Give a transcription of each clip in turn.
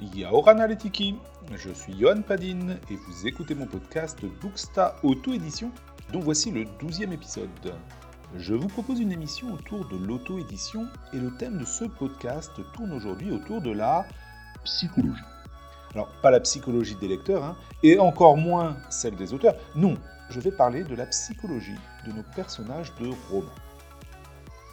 Yaoran Analytiki, je suis Johan Padin et vous écoutez mon podcast Booksta Auto-édition dont voici le 12e épisode. Je vous propose une émission autour de l'auto-édition et le thème de ce podcast tourne aujourd'hui autour de la psychologie. Alors, pas la psychologie des lecteurs, hein, et encore moins celle des auteurs. Non, je vais parler de la psychologie de nos personnages de romans.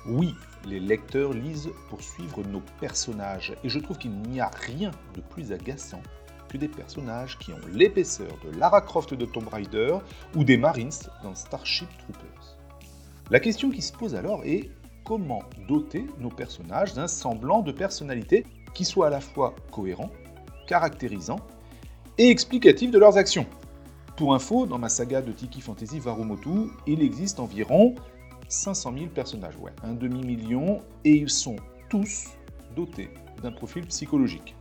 Oui, les lecteurs lisent pour suivre nos personnages, et je trouve qu'il n'y a rien de plus agaçant que des personnages qui ont l'épaisseur de Lara Croft de Tomb Raider ou des Marines dans Starship Troopers. La question qui se pose alors est comment doter nos personnages d'un semblant de personnalité qui soit à la fois cohérent, caractérisant et explicatif de leurs actions. Pour info, dans ma saga de Tiki Fantasy Varumotu, il existe environ 500 000 personnages, ouais, un demi-million, et ils sont tous dotés d'un profil psychologique.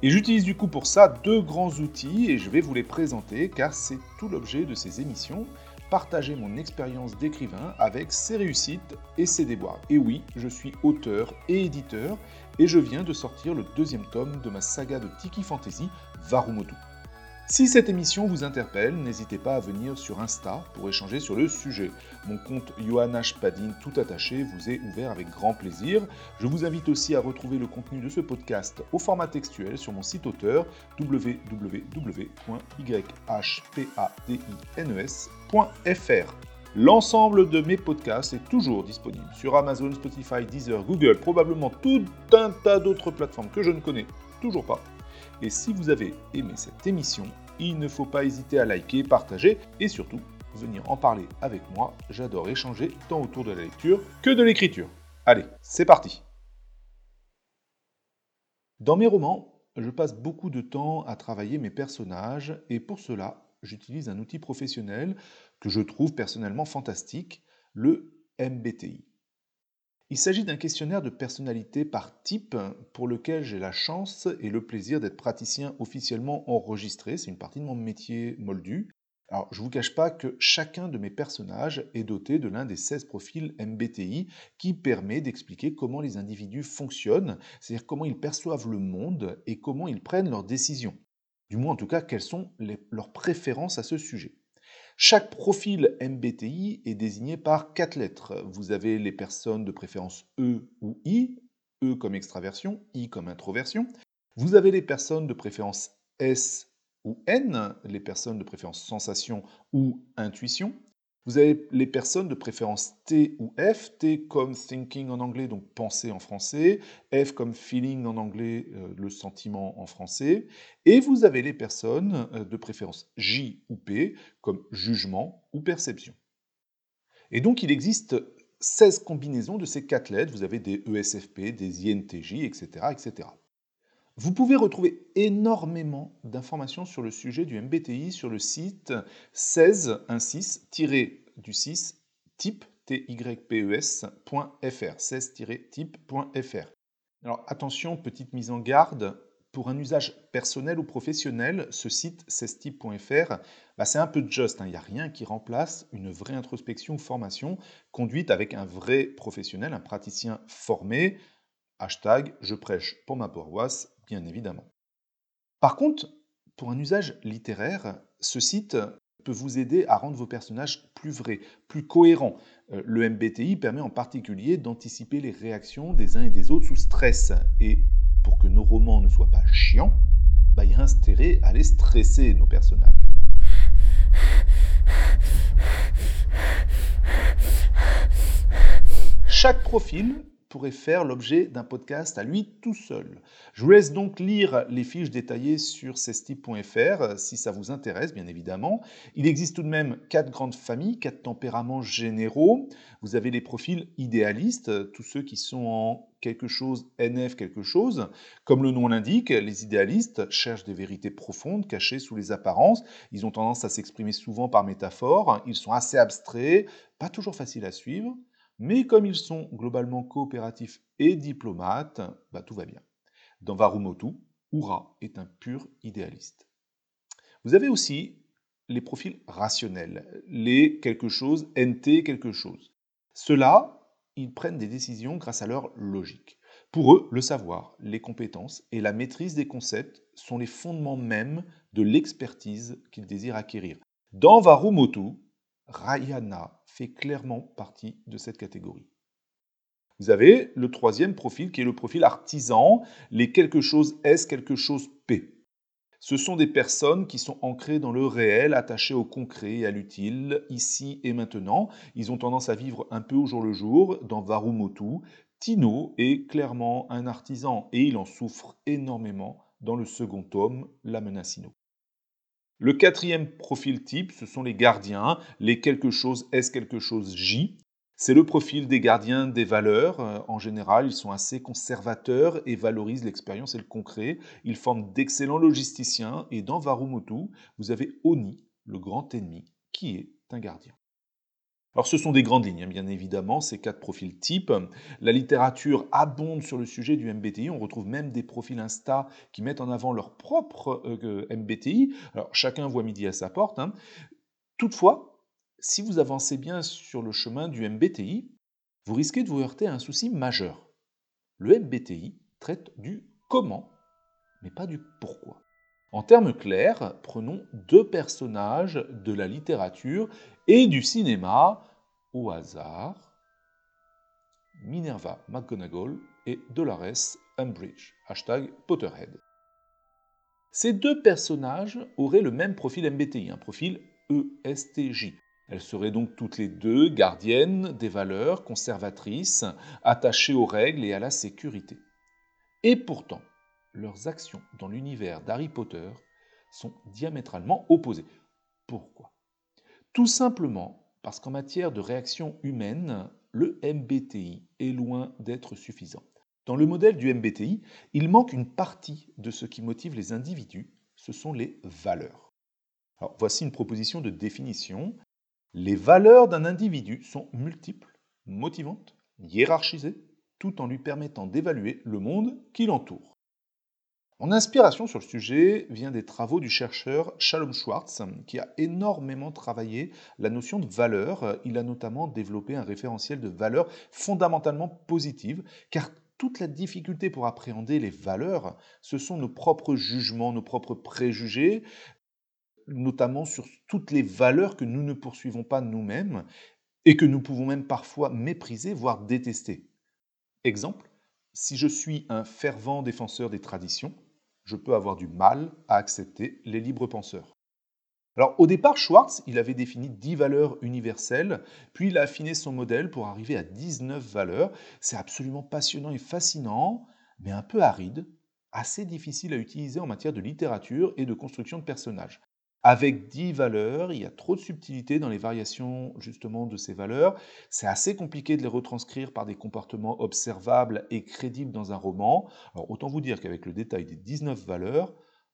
Et j'utilise du coup pour ça deux grands outils et je vais vous les présenter car c'est tout l'objet de ces émissions, partager mon expérience d'écrivain avec ses réussites et ses déboires. Et oui, je suis auteur et éditeur et je viens de sortir le deuxième tome de ma saga de Tiki Fantasy, Varumotu. Si cette émission vous interpelle, n'hésitez pas à venir sur Insta pour échanger sur le sujet. Mon compte Johanna Padin tout attaché vous est ouvert avec grand plaisir. Je vous invite aussi à retrouver le contenu de ce podcast au format textuel sur mon site auteur www.yhpadines.fr. L'ensemble de mes podcasts est toujours disponible sur Amazon, Spotify, Deezer, Google, probablement tout un tas d'autres plateformes que je ne connais toujours pas et si vous avez aimé cette émission, il ne faut pas hésiter à liker, partager et surtout venir en parler avec moi. J'adore échanger tant autour de la lecture que de l'écriture. Allez, c'est parti Dans mes romans, je passe beaucoup de temps à travailler mes personnages et pour cela, j'utilise un outil professionnel que je trouve personnellement fantastique, le MBTI. Il s'agit d'un questionnaire de personnalité par type pour lequel j'ai la chance et le plaisir d'être praticien officiellement enregistré. C'est une partie de mon métier moldu. Alors, je ne vous cache pas que chacun de mes personnages est doté de l'un des 16 profils MBTI qui permet d'expliquer comment les individus fonctionnent, c'est-à-dire comment ils perçoivent le monde et comment ils prennent leurs décisions. Du moins, en tout cas, quelles sont leurs préférences à ce sujet. Chaque profil MBTI est désigné par quatre lettres. Vous avez les personnes de préférence E ou I, E comme extraversion, I comme introversion. Vous avez les personnes de préférence S ou N, les personnes de préférence sensation ou intuition. Vous avez les personnes de préférence T ou F, T comme thinking en anglais, donc penser en français, F comme feeling en anglais, euh, le sentiment en français, et vous avez les personnes euh, de préférence J ou P comme jugement ou perception. Et donc il existe 16 combinaisons de ces quatre lettres, vous avez des ESFP, des INTJ, etc. etc. Vous pouvez retrouver énormément d'informations sur le sujet du MBTI sur le site 16 du 6 type types.fr 16-type.fr. Alors attention, petite mise en garde, pour un usage personnel ou professionnel, ce site 16type.fr, bah, c'est un peu just, hein. il n'y a rien qui remplace une vraie introspection ou formation conduite avec un vrai professionnel, un praticien formé. Hashtag je prêche pour ma paroisse, bien évidemment. Par contre, pour un usage littéraire, ce site peut vous aider à rendre vos personnages plus vrais, plus cohérents. Euh, le MBTI permet en particulier d'anticiper les réactions des uns et des autres sous stress. Et pour que nos romans ne soient pas chiants, bah, il y a intérêt à les stresser, nos personnages. Chaque profil pourrait faire l'objet d'un podcast à lui tout seul. Je vous laisse donc lire les fiches détaillées sur cestip.fr si ça vous intéresse, bien évidemment. Il existe tout de même quatre grandes familles, quatre tempéraments généraux. Vous avez les profils idéalistes, tous ceux qui sont en quelque chose, NF quelque chose. Comme le nom l'indique, les idéalistes cherchent des vérités profondes cachées sous les apparences. Ils ont tendance à s'exprimer souvent par métaphore. Ils sont assez abstraits, pas toujours faciles à suivre. Mais comme ils sont globalement coopératifs et diplomates, bah, tout va bien. Dans Varumotu, Ura est un pur idéaliste. Vous avez aussi les profils rationnels, les quelque chose, NT quelque chose. Ceux-là, ils prennent des décisions grâce à leur logique. Pour eux, le savoir, les compétences et la maîtrise des concepts sont les fondements mêmes de l'expertise qu'ils désirent acquérir. Dans Varumotu, Rayana fait clairement partie de cette catégorie. Vous avez le troisième profil qui est le profil artisan, les quelque chose S, quelque chose P. Ce sont des personnes qui sont ancrées dans le réel, attachées au concret et à l'utile, ici et maintenant. Ils ont tendance à vivre un peu au jour le jour. Dans Varumotu, Tino est clairement un artisan et il en souffre énormément dans le second tome, La Menacino. Le quatrième profil type, ce sont les gardiens, les quelque chose S, quelque chose J. C'est le profil des gardiens des valeurs. Euh, en général, ils sont assez conservateurs et valorisent l'expérience et le concret. Ils forment d'excellents logisticiens et dans Varumutu, vous avez Oni, le grand ennemi, qui est un gardien. Alors ce sont des grandes lignes, hein, bien évidemment, ces quatre profils types. La littérature abonde sur le sujet du MBTI. On retrouve même des profils Insta qui mettent en avant leur propre euh, MBTI. Alors chacun voit midi à sa porte. Hein. Toutefois, si vous avancez bien sur le chemin du MBTI, vous risquez de vous heurter à un souci majeur. Le MBTI traite du comment, mais pas du pourquoi. En termes clairs, prenons deux personnages de la littérature et du cinéma au hasard. Minerva McGonagall et Dolores Umbridge. Hashtag Potterhead. Ces deux personnages auraient le même profil MBTI, un profil ESTJ. Elles seraient donc toutes les deux gardiennes des valeurs, conservatrices, attachées aux règles et à la sécurité. Et pourtant, leurs actions dans l'univers d'Harry Potter sont diamétralement opposées. Pourquoi? Tout simplement parce qu'en matière de réaction humaine, le MBTI est loin d'être suffisant. Dans le modèle du MBTI, il manque une partie de ce qui motive les individus, ce sont les valeurs. Voici une proposition de définition. Les valeurs d'un individu sont multiples, motivantes, hiérarchisées, tout en lui permettant d'évaluer le monde qui l'entoure. Mon inspiration sur le sujet vient des travaux du chercheur Shalom Schwartz, qui a énormément travaillé la notion de valeur. Il a notamment développé un référentiel de valeurs fondamentalement positives, car toute la difficulté pour appréhender les valeurs, ce sont nos propres jugements, nos propres préjugés, notamment sur toutes les valeurs que nous ne poursuivons pas nous-mêmes et que nous pouvons même parfois mépriser, voire détester. Exemple, si je suis un fervent défenseur des traditions, je peux avoir du mal à accepter les libres penseurs. Alors au départ, Schwartz, il avait défini 10 valeurs universelles, puis il a affiné son modèle pour arriver à 19 valeurs. C'est absolument passionnant et fascinant, mais un peu aride, assez difficile à utiliser en matière de littérature et de construction de personnages. Avec 10 valeurs, il y a trop de subtilité dans les variations justement de ces valeurs. C'est assez compliqué de les retranscrire par des comportements observables et crédibles dans un roman. Autant vous dire qu'avec le détail des 19 valeurs,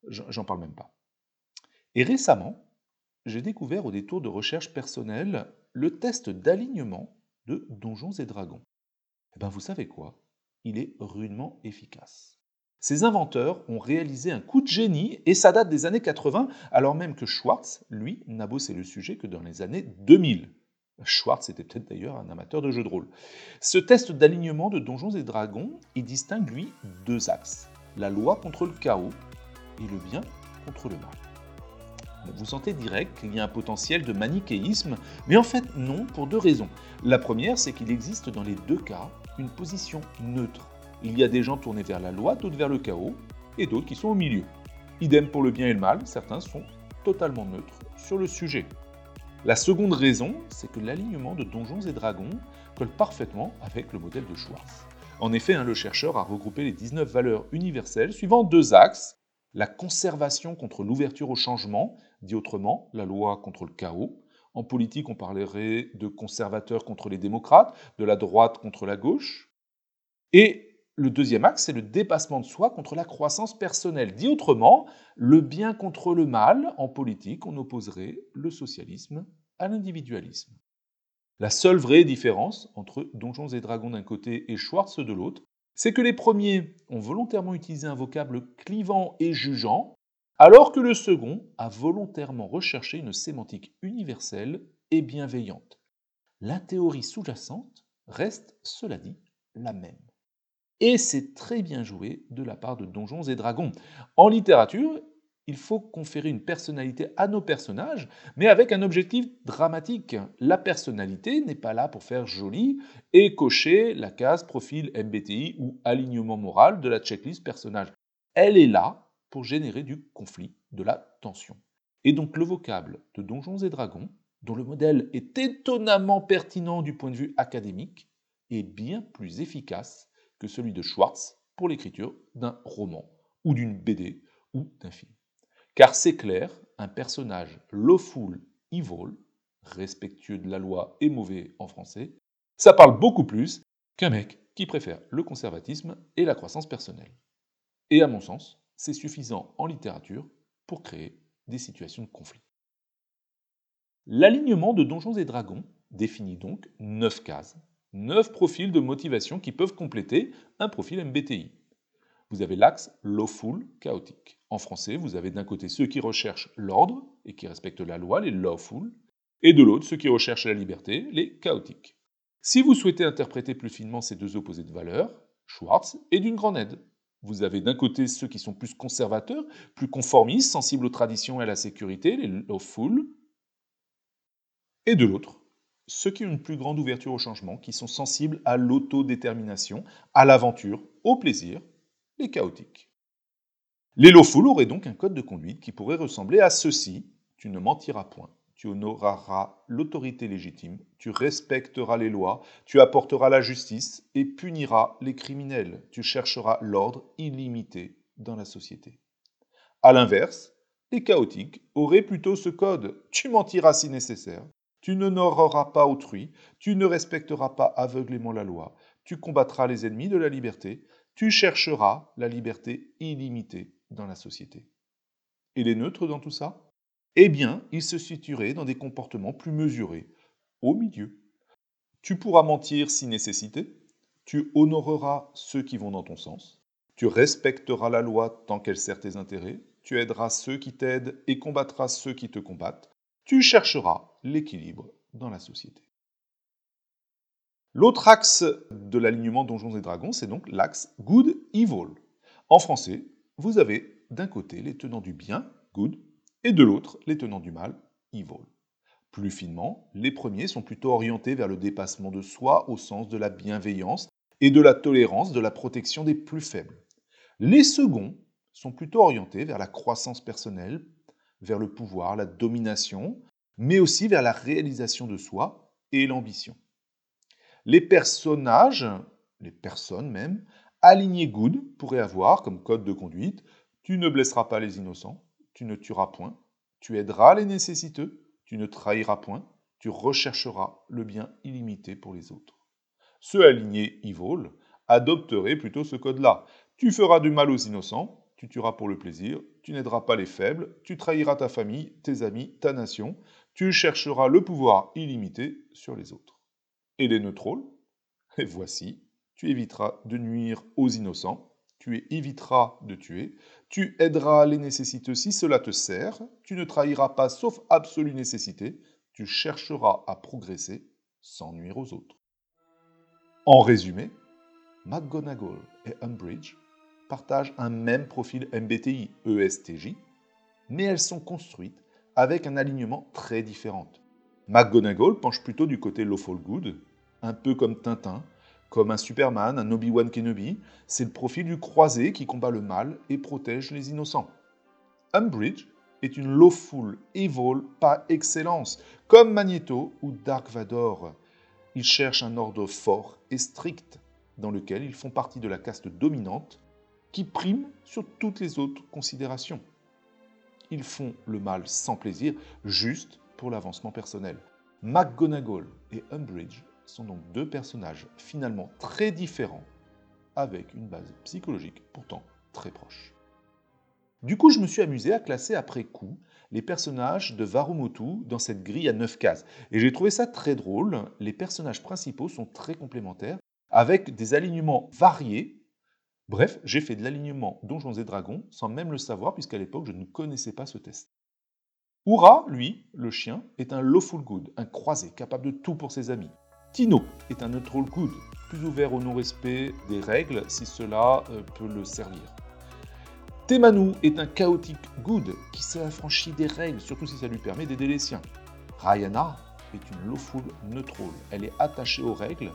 j'en parle même pas. Et récemment, j'ai découvert au détour de recherche personnelle le test d'alignement de Donjons et Dragons. Eh bien vous savez quoi? Il est rudement efficace. Ces inventeurs ont réalisé un coup de génie et ça date des années 80, alors même que Schwartz, lui, n'a bossé le sujet que dans les années 2000. Schwartz était peut-être d'ailleurs un amateur de jeux de rôle. Ce test d'alignement de Donjons et Dragons, il distingue lui deux axes la loi contre le chaos et le bien contre le mal. Vous sentez direct qu'il y a un potentiel de manichéisme, mais en fait non, pour deux raisons. La première, c'est qu'il existe dans les deux cas une position neutre il y a des gens tournés vers la loi, d'autres vers le chaos, et d'autres qui sont au milieu. Idem pour le bien et le mal, certains sont totalement neutres sur le sujet. La seconde raison, c'est que l'alignement de Donjons et Dragons colle parfaitement avec le modèle de Schwartz. En effet, hein, le chercheur a regroupé les 19 valeurs universelles suivant deux axes. La conservation contre l'ouverture au changement, dit autrement, la loi contre le chaos. En politique, on parlerait de conservateurs contre les démocrates, de la droite contre la gauche. Et le deuxième axe, c'est le dépassement de soi contre la croissance personnelle. Dit autrement, le bien contre le mal, en politique, on opposerait le socialisme à l'individualisme. La seule vraie différence entre Donjons et Dragons d'un côté et Schwartz de l'autre, c'est que les premiers ont volontairement utilisé un vocable clivant et jugeant, alors que le second a volontairement recherché une sémantique universelle et bienveillante. La théorie sous-jacente reste, cela dit, la même. Et c'est très bien joué de la part de Donjons et Dragons. En littérature, il faut conférer une personnalité à nos personnages, mais avec un objectif dramatique. La personnalité n'est pas là pour faire joli et cocher la case profil MBTI ou alignement moral de la checklist personnage. Elle est là pour générer du conflit, de la tension. Et donc le vocable de Donjons et Dragons, dont le modèle est étonnamment pertinent du point de vue académique, est bien plus efficace celui de Schwartz pour l'écriture d'un roman ou d'une BD ou d'un film. Car c'est clair, un personnage lawful evil, respectueux de la loi et mauvais en français, ça parle beaucoup plus qu'un mec qui préfère le conservatisme et la croissance personnelle. Et à mon sens, c'est suffisant en littérature pour créer des situations de conflit. L'alignement de Donjons et Dragons définit donc 9 cases, 9 profils de motivation qui peuvent compléter un profil MBTI. Vous avez l'axe lawful, chaotique. En français, vous avez d'un côté ceux qui recherchent l'ordre et qui respectent la loi, les lawful, et de l'autre ceux qui recherchent la liberté, les chaotiques. Si vous souhaitez interpréter plus finement ces deux opposés de valeurs, Schwartz est d'une grande aide. Vous avez d'un côté ceux qui sont plus conservateurs, plus conformistes, sensibles aux traditions et à la sécurité, les lawful, et de l'autre, ceux qui ont une plus grande ouverture au changement, qui sont sensibles à l'autodétermination, à l'aventure, au plaisir, les chaotiques. Les lawful auraient donc un code de conduite qui pourrait ressembler à ceci. Tu ne mentiras point, tu honoreras l'autorité légitime, tu respecteras les lois, tu apporteras la justice et puniras les criminels, tu chercheras l'ordre illimité dans la société. A l'inverse, les chaotiques auraient plutôt ce code. Tu mentiras si nécessaire, tu n'honoreras pas autrui, tu ne respecteras pas aveuglément la loi, tu combattras les ennemis de la liberté, tu chercheras la liberté illimitée dans la société. Et les neutres dans tout ça? Eh bien, il se situerait dans des comportements plus mesurés, au milieu. Tu pourras mentir si nécessité, tu honoreras ceux qui vont dans ton sens, tu respecteras la loi tant qu'elle sert tes intérêts, tu aideras ceux qui t'aident et combattras ceux qui te combattent, tu chercheras l'équilibre dans la société. L'autre axe de l'alignement Donjons et Dragons, c'est donc l'axe Good Evil. En français, vous avez d'un côté les tenants du bien, good, et de l'autre les tenants du mal, evil. Plus finement, les premiers sont plutôt orientés vers le dépassement de soi au sens de la bienveillance et de la tolérance de la protection des plus faibles. Les seconds sont plutôt orientés vers la croissance personnelle, vers le pouvoir, la domination, mais aussi vers la réalisation de soi et l'ambition. Les personnages, les personnes même, alignés good pourraient avoir comme code de conduite tu ne blesseras pas les innocents, tu ne tueras point, tu aideras les nécessiteux, tu ne trahiras point, tu rechercheras le bien illimité pour les autres. Ceux alignés evil adopteraient plutôt ce code-là. Tu feras du mal aux innocents, tu tueras pour le plaisir, tu n'aideras pas les faibles, tu trahiras ta famille, tes amis, ta nation, tu chercheras le pouvoir illimité sur les autres. Et les neutrals Et voici, tu éviteras de nuire aux innocents, tu éviteras de tuer, tu aideras les nécessiteux si cela te sert, tu ne trahiras pas sauf absolue nécessité, tu chercheras à progresser sans nuire aux autres. En résumé, McGonagall et Umbridge partagent un même profil MBTI ESTJ, mais elles sont construites avec un alignement très différent. McGonagall penche plutôt du côté lawful good, un peu comme Tintin, comme un Superman, un Obi-Wan Kenobi, c'est le profil du croisé qui combat le mal et protège les innocents. Umbridge est une lawful evil par excellence, comme Magneto ou Dark Vador. Ils cherchent un ordre fort et strict, dans lequel ils font partie de la caste dominante qui prime sur toutes les autres considérations. Ils font le mal sans plaisir, juste pour l'avancement personnel. McGonagall et Umbridge sont donc deux personnages finalement très différents, avec une base psychologique pourtant très proche. Du coup, je me suis amusé à classer après coup les personnages de Varumutu dans cette grille à 9 cases. Et j'ai trouvé ça très drôle. Les personnages principaux sont très complémentaires, avec des alignements variés. Bref, j'ai fait de l'alignement Donjons et Dragons sans même le savoir, puisqu'à l'époque, je ne connaissais pas ce test. Oura, lui, le chien, est un lawful good, un croisé, capable de tout pour ses amis. Tino est un neutral good, plus ouvert au non-respect des règles si cela euh, peut le servir. Temanu est un chaotique good qui s'est des règles, surtout si ça lui permet d'aider les siens. Rayana est une lawful neutral. Elle est attachée aux règles,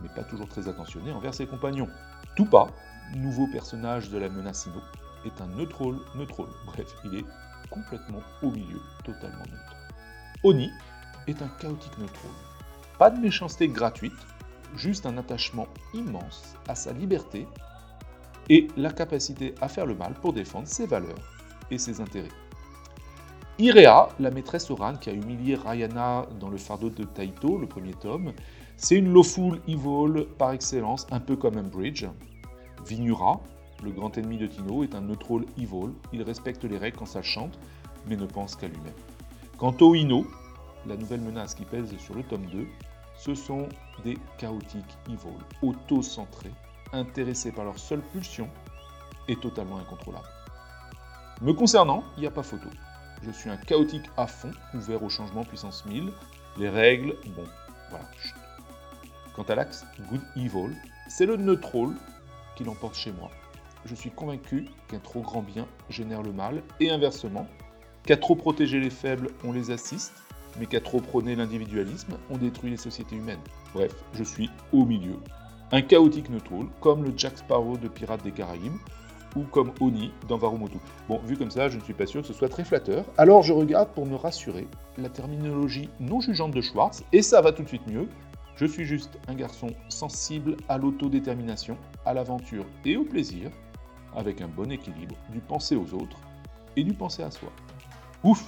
mais pas toujours très attentionnée envers ses compagnons. Tupa, nouveau personnage de la menace Ino, est un neutral neutral. Bref, il est complètement au milieu, totalement neutre. Oni est un chaotique neutral. Pas de méchanceté gratuite, juste un attachement immense à sa liberté et la capacité à faire le mal pour défendre ses valeurs et ses intérêts. Irea, la maîtresse Oran qui a humilié Rayana dans le fardeau de Taito, le premier tome, c'est une lawful evil par excellence, un peu comme Bridge. Vinura, le grand ennemi de Tino, est un neutral evil, il respecte les règles quand ça chante, mais ne pense qu'à lui-même. Quant au Ino, la nouvelle menace qui pèse sur le tome 2, ce sont des chaotiques evil, auto-centrés, intéressés par leur seule pulsion et totalement incontrôlables. Me concernant, il n'y a pas photo. Je suis un chaotique à fond, ouvert au changement puissance 1000. Les règles, bon, voilà. Quant à l'axe Good Evil, c'est le neutral qui l'emporte chez moi. Je suis convaincu qu'un trop grand bien génère le mal, et inversement, qu'à trop protéger les faibles, on les assiste, mais qu'à trop prôner l'individualisme, on détruit les sociétés humaines. Bref, je suis au milieu. Un chaotique neutral, comme le Jack Sparrow de Pirates des Caraïbes, ou comme Oni dans Varumotu. Bon, vu comme ça, je ne suis pas sûr que ce soit très flatteur. Alors je regarde pour me rassurer la terminologie non jugeante de Schwartz, et ça va tout de suite mieux. Je suis juste un garçon sensible à l'autodétermination, à l'aventure et au plaisir, avec un bon équilibre du penser aux autres et du penser à soi. Ouf